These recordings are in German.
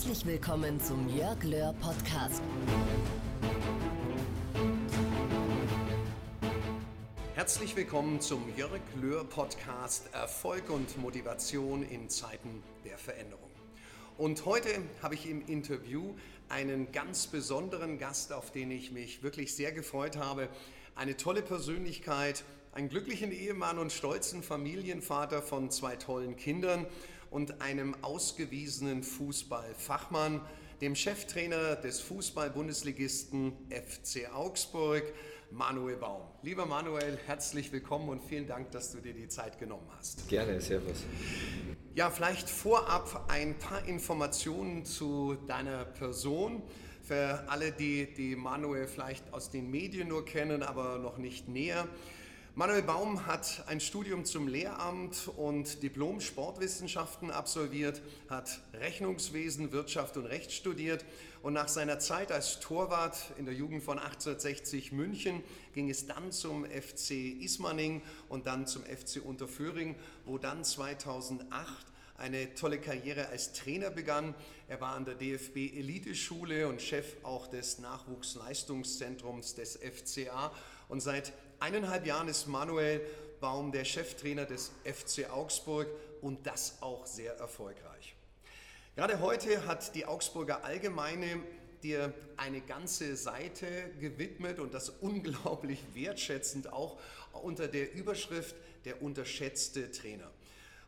Herzlich willkommen zum Jörg Löhr Podcast. Herzlich willkommen zum Jörg Löhr Podcast Erfolg und Motivation in Zeiten der Veränderung. Und heute habe ich im Interview einen ganz besonderen Gast, auf den ich mich wirklich sehr gefreut habe. Eine tolle Persönlichkeit, einen glücklichen Ehemann und stolzen Familienvater von zwei tollen Kindern und einem ausgewiesenen Fußballfachmann, dem Cheftrainer des Fußball-Bundesligisten FC Augsburg, Manuel Baum. Lieber Manuel, herzlich willkommen und vielen Dank, dass du dir die Zeit genommen hast. Gerne, Servus. Ja, vielleicht vorab ein paar Informationen zu deiner Person. Für alle, die, die Manuel vielleicht aus den Medien nur kennen, aber noch nicht näher. Manuel Baum hat ein Studium zum Lehramt und Diplom Sportwissenschaften absolviert, hat Rechnungswesen, Wirtschaft und Recht studiert und nach seiner Zeit als Torwart in der Jugend von 1860 München ging es dann zum FC Ismaning und dann zum FC Unterföhring, wo dann 2008 eine tolle Karriere als Trainer begann. Er war an der DFB Eliteschule und Chef auch des Nachwuchsleistungszentrums des FCA. Und seit eineinhalb Jahren ist Manuel Baum der Cheftrainer des FC Augsburg und das auch sehr erfolgreich. Gerade heute hat die Augsburger Allgemeine dir eine ganze Seite gewidmet und das unglaublich wertschätzend auch unter der Überschrift der unterschätzte Trainer.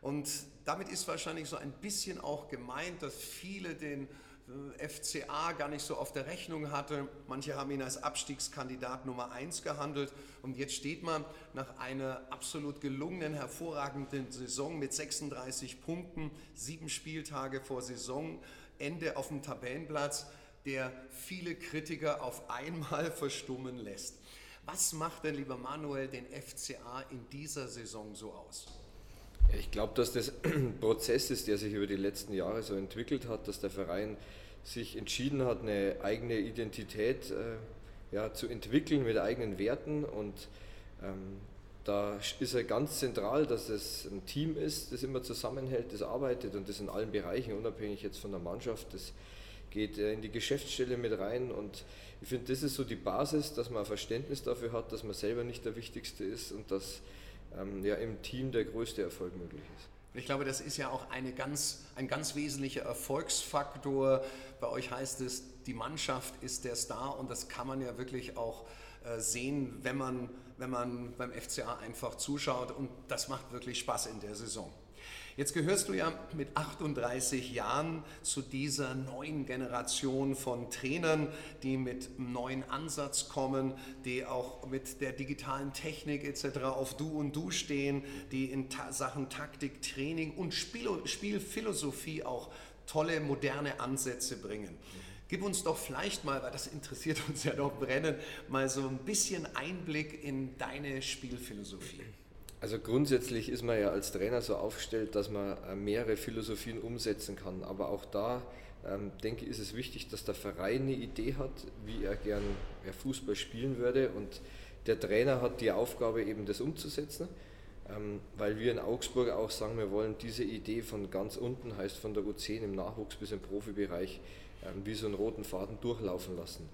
Und damit ist wahrscheinlich so ein bisschen auch gemeint, dass viele den FCA gar nicht so auf der Rechnung hatte. Manche haben ihn als Abstiegskandidat Nummer 1 gehandelt. Und jetzt steht man nach einer absolut gelungenen, hervorragenden Saison mit 36 Punkten, sieben Spieltage vor Saisonende auf dem Tabellenplatz, der viele Kritiker auf einmal verstummen lässt. Was macht denn, lieber Manuel, den FCA in dieser Saison so aus? Ich glaube, dass das ein Prozess ist, der sich über die letzten Jahre so entwickelt hat, dass der Verein sich entschieden hat, eine eigene Identität äh, ja, zu entwickeln mit eigenen Werten und ähm, da ist er ganz zentral, dass es ein Team ist, das immer zusammenhält, das arbeitet und das in allen Bereichen, unabhängig jetzt von der Mannschaft, das geht äh, in die Geschäftsstelle mit rein und ich finde, das ist so die Basis, dass man ein Verständnis dafür hat, dass man selber nicht der Wichtigste ist und dass ähm, ja, im Team der größte Erfolg möglich ist. Ich glaube, das ist ja auch eine ganz, ein ganz wesentlicher Erfolgsfaktor. Bei euch heißt es, die Mannschaft ist der Star und das kann man ja wirklich auch äh, sehen, wenn man, wenn man beim FCA einfach zuschaut und das macht wirklich Spaß in der Saison. Jetzt gehörst du ja mit 38 Jahren zu dieser neuen Generation von Trainern, die mit einem neuen Ansatz kommen, die auch mit der digitalen Technik etc. auf Du und Du stehen, die in Sachen Taktik, Training und Spiel Spielphilosophie auch tolle moderne Ansätze bringen. Gib uns doch vielleicht mal, weil das interessiert uns ja doch brennend, mal so ein bisschen Einblick in deine Spielphilosophie. Also grundsätzlich ist man ja als Trainer so aufgestellt, dass man äh, mehrere Philosophien umsetzen kann. Aber auch da ähm, denke ich, ist es wichtig, dass der Verein eine Idee hat, wie er gern Fußball spielen würde. Und der Trainer hat die Aufgabe, eben das umzusetzen. Ähm, weil wir in Augsburg auch sagen, wir wollen diese Idee von ganz unten, heißt von der U10 im Nachwuchs bis im Profibereich, ähm, wie so einen roten Faden durchlaufen lassen.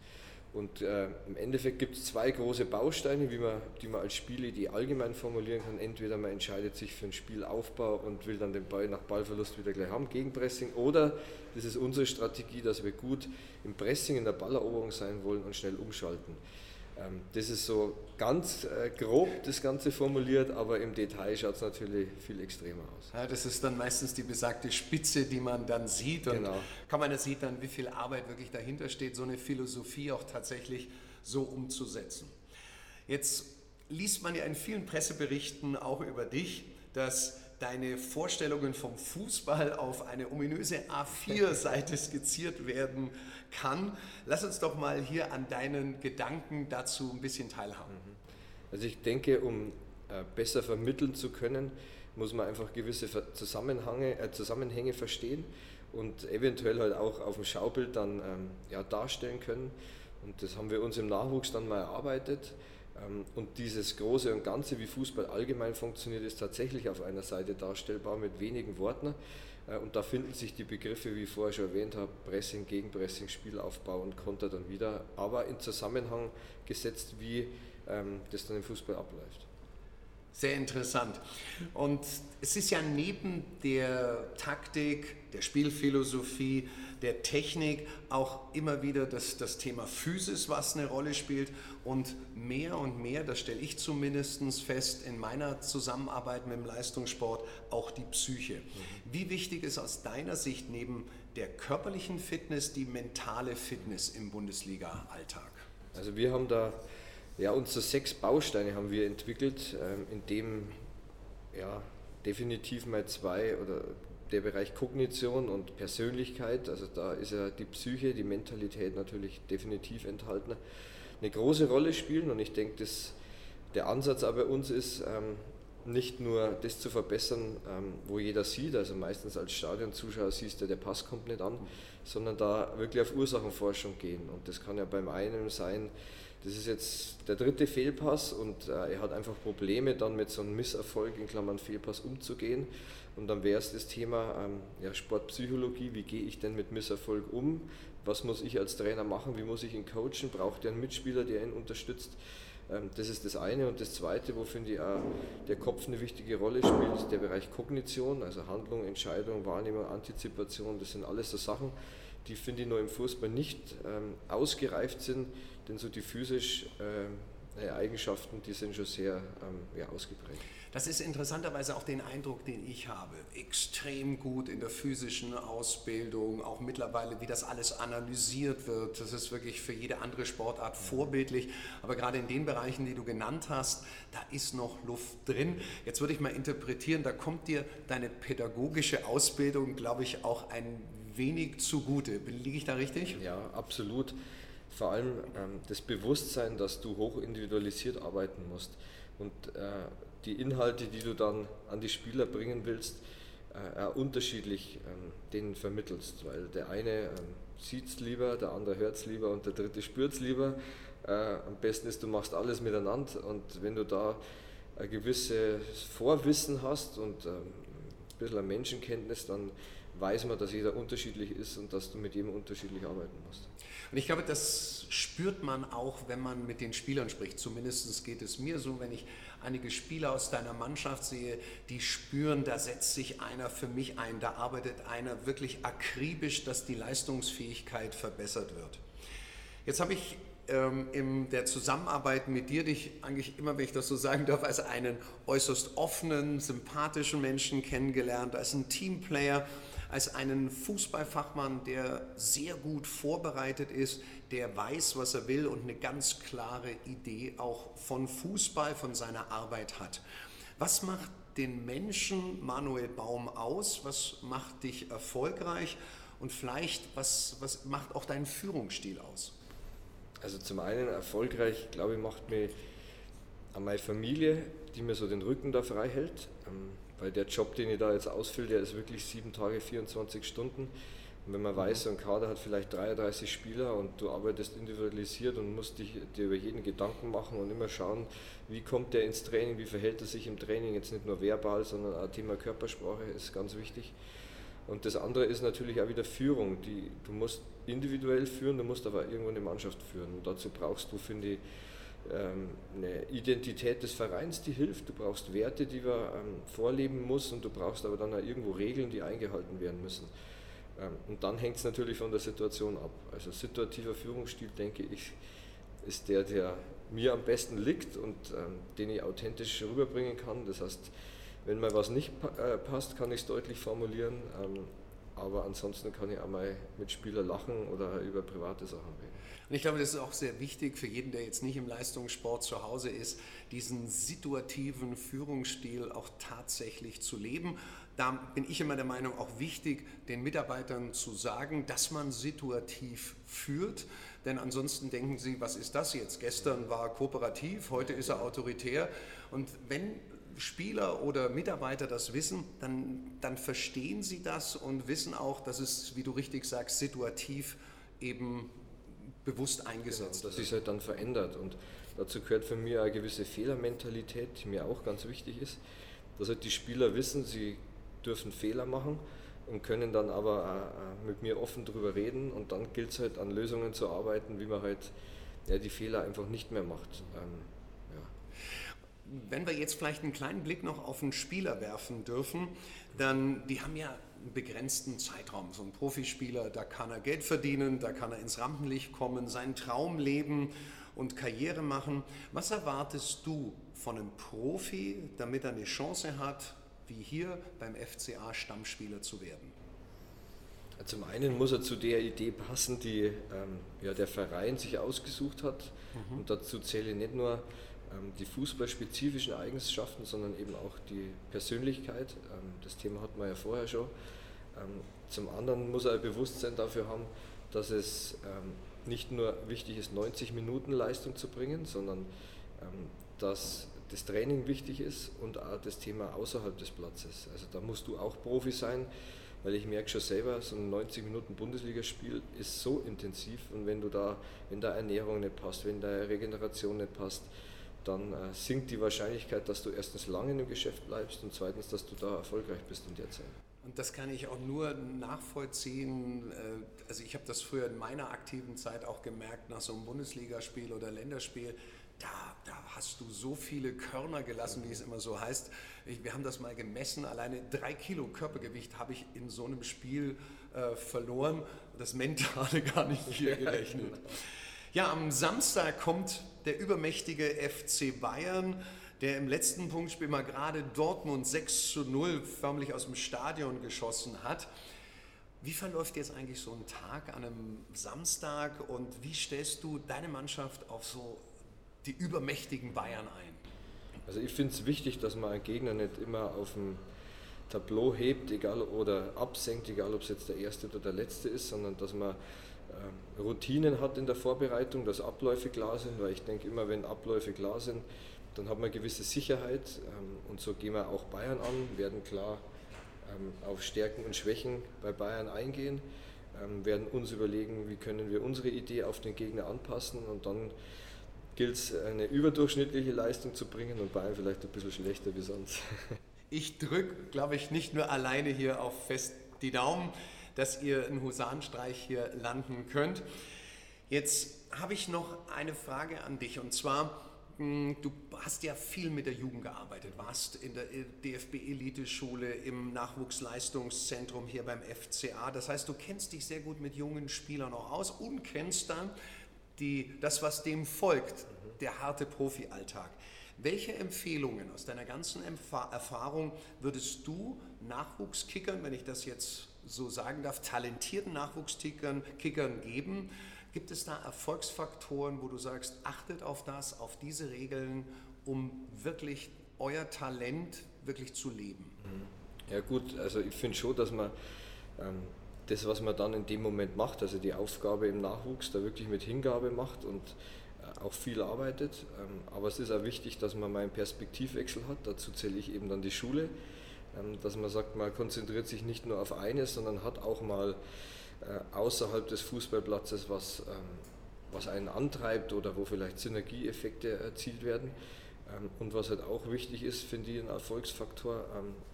Und äh, im Endeffekt gibt es zwei große Bausteine, wie man, die man als Spielidee allgemein formulieren kann. Entweder man entscheidet sich für einen Spielaufbau und will dann den Ball nach Ballverlust wieder gleich haben, Gegenpressing, oder das ist unsere Strategie, dass wir gut im Pressing, in der Balleroberung sein wollen und schnell umschalten. Ähm, das ist so ganz äh, grob das Ganze formuliert, aber im Detail schaut es natürlich viel extremer aus. Ja, das ist dann meistens die besagte Spitze, die man dann sieht und genau. kann man das sieht dann, wie viel Arbeit wirklich dahinter steht, so eine Philosophie auch tatsächlich so umzusetzen. Jetzt liest man ja in vielen Presseberichten auch über dich, dass deine Vorstellungen vom Fußball auf eine ominöse A4-Seite skizziert werden kann. Lass uns doch mal hier an deinen Gedanken dazu ein bisschen teilhaben. Mhm. Also ich denke, um äh, besser vermitteln zu können, muss man einfach gewisse Zusammenhänge, äh, Zusammenhänge verstehen und eventuell halt auch auf dem Schaubild dann ähm, ja, darstellen können. Und das haben wir uns im Nachwuchs dann mal erarbeitet und dieses Große und Ganze, wie Fußball allgemein funktioniert, ist tatsächlich auf einer Seite darstellbar mit wenigen Worten. Äh, und da finden sich die Begriffe, wie ich vorher schon erwähnt habe, Pressing, Gegenpressing, Spielaufbau und Konter dann wieder, aber in Zusammenhang gesetzt, wie ähm, das dann im Fußball abläuft. Sehr interessant. Und es ist ja neben der Taktik, der Spielphilosophie, der Technik auch immer wieder das, das Thema Physis, was eine Rolle spielt. Und mehr und mehr, das stelle ich zumindest fest in meiner Zusammenarbeit mit dem Leistungssport, auch die Psyche. Mhm. Wie wichtig ist aus deiner Sicht neben der körperlichen Fitness die mentale Fitness im Bundesliga-Alltag? Also wir haben da ja, unsere sechs Bausteine haben wir entwickelt, ähm, in dem ja, definitiv mal zwei oder der Bereich Kognition und Persönlichkeit, also da ist ja die Psyche, die Mentalität natürlich definitiv enthalten, eine große Rolle spielen. Und ich denke, dass der Ansatz aber bei uns ist, ähm, nicht nur das zu verbessern, ähm, wo jeder sieht, also meistens als Stadionzuschauer siehst du, der Pass kommt nicht an, sondern da wirklich auf Ursachenforschung gehen. Und das kann ja beim einen sein, das ist jetzt der dritte Fehlpass und äh, er hat einfach Probleme, dann mit so einem Misserfolg in Klammern Fehlpass umzugehen. Und dann wäre es das Thema ähm, ja, Sportpsychologie, wie gehe ich denn mit Misserfolg um? Was muss ich als Trainer machen? Wie muss ich ihn coachen? Braucht er einen Mitspieler, der ihn unterstützt? Ähm, das ist das eine. Und das zweite, wo finde ich auch der Kopf eine wichtige Rolle spielt, der Bereich Kognition, also Handlung, Entscheidung, Wahrnehmung, Antizipation. Das sind alles so Sachen, die finde ich nur im Fußball nicht ähm, ausgereift sind, denn so die physisch äh, Eigenschaften, die sind schon sehr ähm, ja, ausgeprägt. Das ist interessanterweise auch den Eindruck, den ich habe. Extrem gut in der physischen Ausbildung, auch mittlerweile, wie das alles analysiert wird. Das ist wirklich für jede andere Sportart vorbildlich. Aber gerade in den Bereichen, die du genannt hast, da ist noch Luft drin. Jetzt würde ich mal interpretieren, da kommt dir deine pädagogische Ausbildung, glaube ich, auch ein wenig zugute. Liege ich da richtig? Ja, absolut. Vor allem ähm, das Bewusstsein, dass du hoch individualisiert arbeiten musst. Und äh, die Inhalte, die du dann an die Spieler bringen willst, äh, unterschiedlich ähm, denen vermittelst, weil der eine ähm, sieht es lieber, der andere hört es lieber und der dritte spürt es lieber. Äh, am besten ist, du machst alles miteinander. Und wenn du da ein gewisses Vorwissen hast und ähm, ein bisschen Menschenkenntnis, dann weiß man, dass jeder unterschiedlich ist und dass du mit jedem unterschiedlich arbeiten musst. Und ich glaube, das spürt man auch, wenn man mit den Spielern spricht. Zumindest geht es mir so, wenn ich einige Spieler aus deiner Mannschaft sehe, die spüren, da setzt sich einer für mich ein, da arbeitet einer wirklich akribisch, dass die Leistungsfähigkeit verbessert wird. Jetzt habe ich ähm, in der Zusammenarbeit mit dir dich eigentlich immer, wenn ich das so sagen darf, als einen äußerst offenen, sympathischen Menschen kennengelernt, als einen Teamplayer als einen Fußballfachmann, der sehr gut vorbereitet ist, der weiß, was er will und eine ganz klare Idee auch von Fußball, von seiner Arbeit hat. Was macht den Menschen Manuel Baum aus? Was macht dich erfolgreich? Und vielleicht, was, was macht auch deinen Führungsstil aus? Also zum einen erfolgreich, glaube ich, macht mir an meine Familie, die mir so den Rücken da frei hält. Weil der Job, den ich da jetzt ausfülle, der ist wirklich sieben Tage, 24 Stunden. Und wenn man weiß, so ein Kader hat vielleicht 33 Spieler und du arbeitest individualisiert und musst dich, dir über jeden Gedanken machen und immer schauen, wie kommt der ins Training, wie verhält er sich im Training, jetzt nicht nur verbal, sondern auch Thema Körpersprache ist ganz wichtig. Und das andere ist natürlich auch wieder Führung. Die, du musst individuell führen, du musst aber irgendwo eine Mannschaft führen. Und dazu brauchst du, finde ich, eine Identität des Vereins, die hilft. Du brauchst Werte, die man ähm, vorleben muss und du brauchst aber dann auch irgendwo Regeln, die eingehalten werden müssen. Ähm, und dann hängt es natürlich von der Situation ab. Also situativer Führungsstil, denke ich, ist der, der mir am besten liegt und den ich authentisch rüberbringen kann. Das heißt, wenn mal was nicht äh, passt, kann ich es deutlich formulieren. Aber ansonsten kann ich auch mal mit Spielern lachen oder über private Sachen reden. Und ich glaube, das ist auch sehr wichtig für jeden, der jetzt nicht im Leistungssport zu Hause ist, diesen situativen Führungsstil auch tatsächlich zu leben. Da bin ich immer der Meinung, auch wichtig, den Mitarbeitern zu sagen, dass man situativ führt. Denn ansonsten denken sie, was ist das jetzt? Gestern war er kooperativ, heute ist er autoritär. Und wenn Spieler oder Mitarbeiter das wissen, dann, dann verstehen sie das und wissen auch, dass es, wie du richtig sagst, situativ eben bewusst eingesetzt genau, dass sich halt dann verändert. Und dazu gehört für mich eine gewisse Fehlermentalität, die mir auch ganz wichtig ist, dass halt die Spieler wissen, sie dürfen Fehler machen und können dann aber mit mir offen darüber reden und dann gilt es halt an Lösungen zu arbeiten, wie man halt ja, die Fehler einfach nicht mehr macht. Ähm. Wenn wir jetzt vielleicht einen kleinen Blick noch auf einen Spieler werfen dürfen, dann die haben ja einen begrenzten Zeitraum. So ein Profispieler, da kann er Geld verdienen, da kann er ins Rampenlicht kommen, seinen Traum leben und Karriere machen. Was erwartest du von einem Profi, damit er eine Chance hat, wie hier beim FCA Stammspieler zu werden? Zum einen muss er zu der Idee passen, die ähm, ja, der Verein sich ausgesucht hat. Mhm. Und dazu zähle nicht nur die fußballspezifischen Eigenschaften, sondern eben auch die Persönlichkeit. Ähm, das Thema hatten wir ja vorher schon. Ähm, zum anderen muss er ein Bewusstsein dafür haben, dass es ähm, nicht nur wichtig ist, 90 Minuten Leistung zu bringen, sondern ähm, dass das Training wichtig ist und auch das Thema außerhalb des Platzes. Also da musst du auch Profi sein, weil ich merke schon selber, so ein 90 Minuten Bundesligaspiel ist so intensiv und wenn du da, wenn da Ernährung nicht passt, wenn da Regeneration nicht passt, dann äh, sinkt die Wahrscheinlichkeit, dass du erstens lange im Geschäft bleibst und zweitens, dass du da erfolgreich bist in der Zeit. Und das kann ich auch nur nachvollziehen. Äh, also ich habe das früher in meiner aktiven Zeit auch gemerkt, nach so einem Bundesligaspiel oder Länderspiel, da, da hast du so viele Körner gelassen, wie es immer so heißt. Ich, wir haben das mal gemessen, alleine drei Kilo Körpergewicht habe ich in so einem Spiel äh, verloren. Das Mentale gar nicht viel gerechnet. Ja, am Samstag kommt der übermächtige FC Bayern, der im letzten Punktspiel mal gerade Dortmund 6 zu 0 förmlich aus dem Stadion geschossen hat. Wie verläuft jetzt eigentlich so ein Tag an einem Samstag und wie stellst du deine Mannschaft auf so die übermächtigen Bayern ein? Also ich finde es wichtig, dass man einen Gegner nicht immer auf dem Tableau hebt, egal oder absenkt, egal ob es jetzt der erste oder der letzte ist, sondern dass man ähm, Routinen hat in der Vorbereitung, dass Abläufe klar sind, weil ich denke immer, wenn Abläufe klar sind, dann hat man eine gewisse Sicherheit ähm, und so gehen wir auch Bayern an, werden klar ähm, auf Stärken und Schwächen bei Bayern eingehen, werden uns überlegen, wie können wir unsere Idee auf den Gegner anpassen und dann gilt es, eine überdurchschnittliche Leistung zu bringen und Bayern vielleicht ein bisschen schlechter wie sonst. Ich drücke, glaube ich, nicht nur alleine hier auf fest die Daumen dass ihr einen Husarenstreich hier landen könnt. Jetzt habe ich noch eine Frage an dich und zwar, hm, du hast ja viel mit der Jugend gearbeitet, warst in der DFB-Eliteschule im Nachwuchsleistungszentrum hier beim FCA. Das heißt, du kennst dich sehr gut mit jungen Spielern auch aus und kennst dann die, das, was dem folgt, der harte Profi-Alltag. Welche Empfehlungen aus deiner ganzen Erfahrung würdest du Nachwuchskickern, wenn ich das jetzt so sagen darf, talentierten Nachwuchskickern Kickern geben. Gibt es da Erfolgsfaktoren, wo du sagst, achtet auf das, auf diese Regeln, um wirklich euer Talent wirklich zu leben? Mhm. Ja gut, also ich finde schon, dass man ähm, das, was man dann in dem Moment macht, also die Aufgabe im Nachwuchs, da wirklich mit Hingabe macht und äh, auch viel arbeitet. Ähm, aber es ist auch wichtig, dass man mal einen Perspektivwechsel hat. Dazu zähle ich eben dann die Schule. Ähm, dass man sagt, man konzentriert sich nicht nur auf eines, sondern hat auch mal äh, außerhalb des Fußballplatzes was, ähm, was einen antreibt oder wo vielleicht Synergieeffekte erzielt werden. Ähm, und was halt auch wichtig ist, finde ich ein Erfolgsfaktor,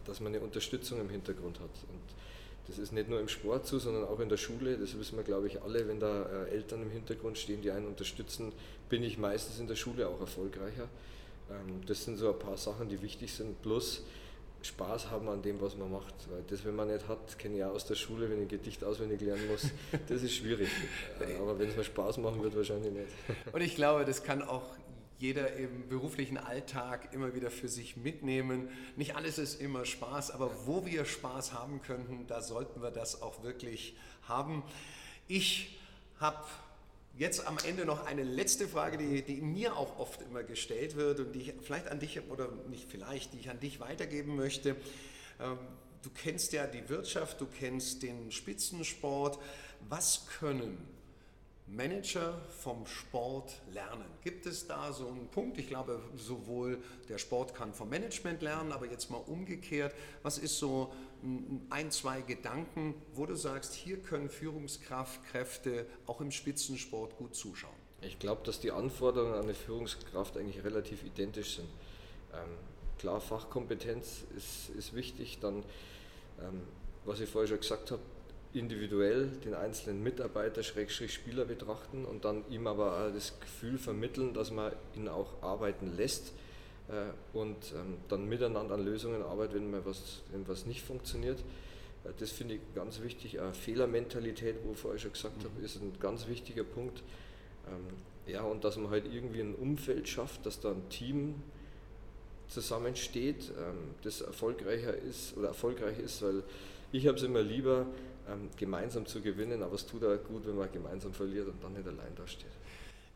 dass man eine Unterstützung im Hintergrund hat. Und das ist nicht nur im Sport so, sondern auch in der Schule. Das wissen wir, glaube ich, alle. Wenn da äh, Eltern im Hintergrund stehen, die einen unterstützen, bin ich meistens in der Schule auch erfolgreicher. Das sind so ein paar Sachen, die wichtig sind. Plus, Spaß haben an dem, was man macht. Weil das, wenn man nicht hat, kenne ich auch aus der Schule, wenn ich ein Gedicht auswendig lernen muss, das ist schwierig. Aber wenn es mir Spaß machen wird, wahrscheinlich nicht. Und ich glaube, das kann auch jeder im beruflichen Alltag immer wieder für sich mitnehmen. Nicht alles ist immer Spaß, aber wo wir Spaß haben könnten, da sollten wir das auch wirklich haben. Ich habe Jetzt am Ende noch eine letzte Frage, die, die, mir auch oft immer gestellt wird und die ich vielleicht an dich oder nicht vielleicht, die ich an dich weitergeben möchte. Ähm, du kennst ja die Wirtschaft, du kennst den Spitzensport. Was können Manager vom Sport lernen? Gibt es da so einen Punkt? Ich glaube, sowohl der Sport kann vom Management lernen, aber jetzt mal umgekehrt. Was ist so ein, zwei Gedanken, wo du sagst, hier können Führungskräfte auch im Spitzensport gut zuschauen? Ich glaube, dass die Anforderungen an eine Führungskraft eigentlich relativ identisch sind. Ähm, klar, Fachkompetenz ist, ist wichtig. Dann, ähm, was ich vorher schon gesagt habe, individuell den einzelnen Mitarbeiter, Schrägstrich Spieler betrachten und dann ihm aber auch das Gefühl vermitteln, dass man ihn auch arbeiten lässt äh, und ähm, dann miteinander an Lösungen arbeitet, wenn mal was, wenn was nicht funktioniert. Äh, das finde ich ganz wichtig. Eine Fehlermentalität, wo ich vorher schon gesagt mhm. habe, ist ein ganz wichtiger Punkt. Ähm, ja, und dass man halt irgendwie ein Umfeld schafft, dass da ein Team zusammensteht, ähm, das erfolgreicher ist oder erfolgreich ist, weil ich habe es immer lieber, ähm, gemeinsam zu gewinnen, aber es tut auch gut, wenn man gemeinsam verliert und dann nicht allein dasteht.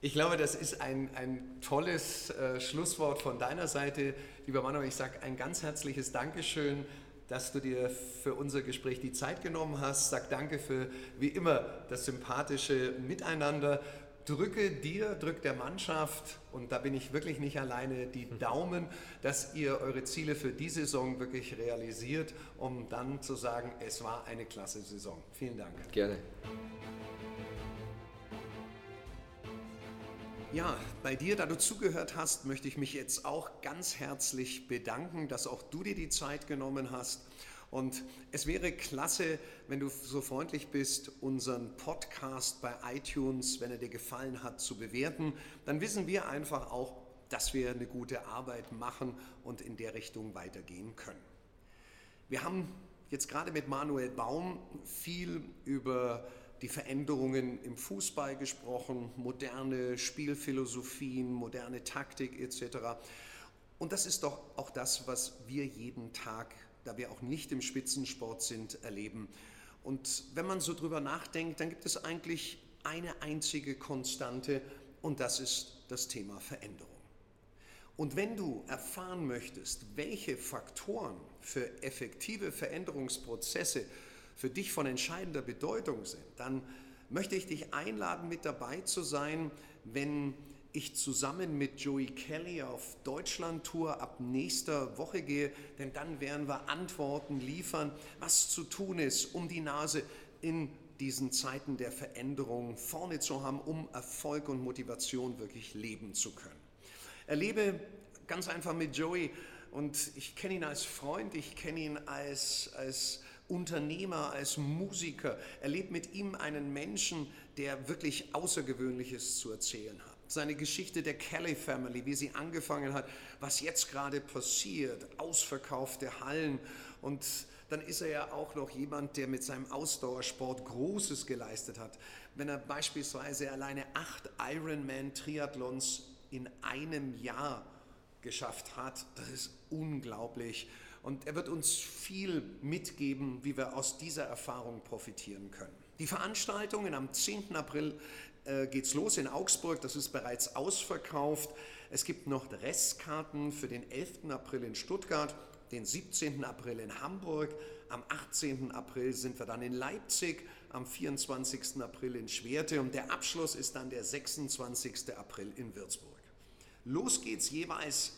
Ich glaube, das ist ein, ein tolles äh, Schlusswort von deiner Seite, lieber Manuel. Ich sage ein ganz herzliches Dankeschön, dass du dir für unser Gespräch die Zeit genommen hast. Sag danke für, wie immer, das sympathische Miteinander drücke dir, drückt der Mannschaft, und da bin ich wirklich nicht alleine, die Daumen, dass ihr eure Ziele für die Saison wirklich realisiert, um dann zu sagen, es war eine klasse Saison. Vielen Dank. Gerne. Ja, bei dir, da du zugehört hast, möchte ich mich jetzt auch ganz herzlich bedanken, dass auch du dir die Zeit genommen hast. Und es wäre klasse, wenn du so freundlich bist, unseren Podcast bei iTunes, wenn er dir gefallen hat, zu bewerten. Dann wissen wir einfach auch, dass wir eine gute Arbeit machen und in der Richtung weitergehen können. Wir haben jetzt gerade mit Manuel Baum viel über die Veränderungen im Fußball gesprochen, moderne Spielphilosophien, moderne Taktik etc. Und das ist doch auch das, was wir jeden Tag da wir auch nicht im Spitzensport sind, erleben. Und wenn man so drüber nachdenkt, dann gibt es eigentlich eine einzige Konstante und das ist das Thema Veränderung. Und wenn du erfahren möchtest, welche Faktoren für effektive Veränderungsprozesse für dich von entscheidender Bedeutung sind, dann möchte ich dich einladen, mit dabei zu sein, wenn ich zusammen mit Joey Kelly auf Deutschland-Tour ab nächster Woche gehe, denn dann werden wir Antworten liefern, was zu tun ist, um die Nase in diesen Zeiten der Veränderung vorne zu haben, um Erfolg und Motivation wirklich leben zu können. Erlebe ganz einfach mit Joey und ich kenne ihn als Freund, ich kenne ihn als, als Unternehmer, als Musiker, erlebe mit ihm einen Menschen, der wirklich Außergewöhnliches zu erzählen hat seine Geschichte der Kelly Family, wie sie angefangen hat, was jetzt gerade passiert, ausverkaufte Hallen und dann ist er ja auch noch jemand, der mit seinem Ausdauersport Großes geleistet hat. Wenn er beispielsweise alleine acht Ironman-Triathlons in einem Jahr geschafft hat, das ist unglaublich. Und er wird uns viel mitgeben, wie wir aus dieser Erfahrung profitieren können. Die Veranstaltungen am 10. April äh, geht's los in Augsburg, das ist bereits ausverkauft. Es gibt noch Restkarten für den 11. April in Stuttgart, den 17. April in Hamburg, am 18. April sind wir dann in Leipzig, am 24. April in Schwerte und der Abschluss ist dann der 26. April in Würzburg. Los geht's jeweils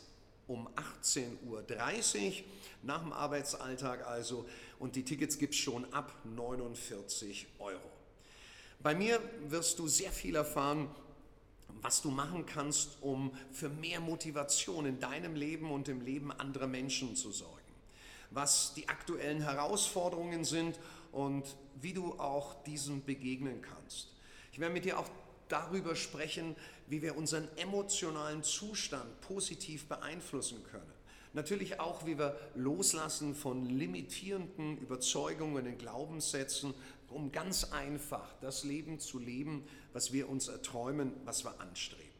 um 18.30 Uhr, nach dem Arbeitsalltag also, und die Tickets gibt es schon ab 49 Euro. Bei mir wirst du sehr viel erfahren, was du machen kannst, um für mehr Motivation in deinem Leben und im Leben anderer Menschen zu sorgen. Was die aktuellen Herausforderungen sind und wie du auch diesen begegnen kannst. Ich werde mit dir auch darüber sprechen, wie wir unseren emotionalen Zustand positiv beeinflussen können. Natürlich auch, wie wir loslassen von limitierenden Überzeugungen und Glaubenssätzen um ganz einfach das Leben zu leben, was wir uns erträumen, was wir anstreben.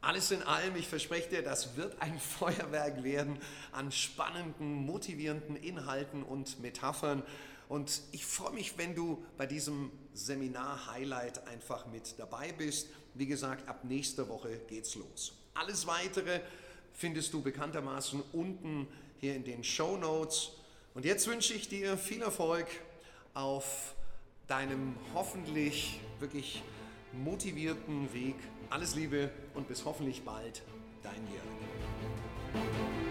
Alles in allem, ich verspreche dir, das wird ein Feuerwerk werden an spannenden, motivierenden Inhalten und Metaphern. Und ich freue mich, wenn du bei diesem Seminar-Highlight einfach mit dabei bist. Wie gesagt, ab nächster Woche geht's los. Alles weitere findest du bekanntermaßen unten hier in den Show Notes. Und jetzt wünsche ich dir viel Erfolg auf deinem hoffentlich wirklich motivierten Weg. Alles Liebe und bis hoffentlich bald, dein Jörg.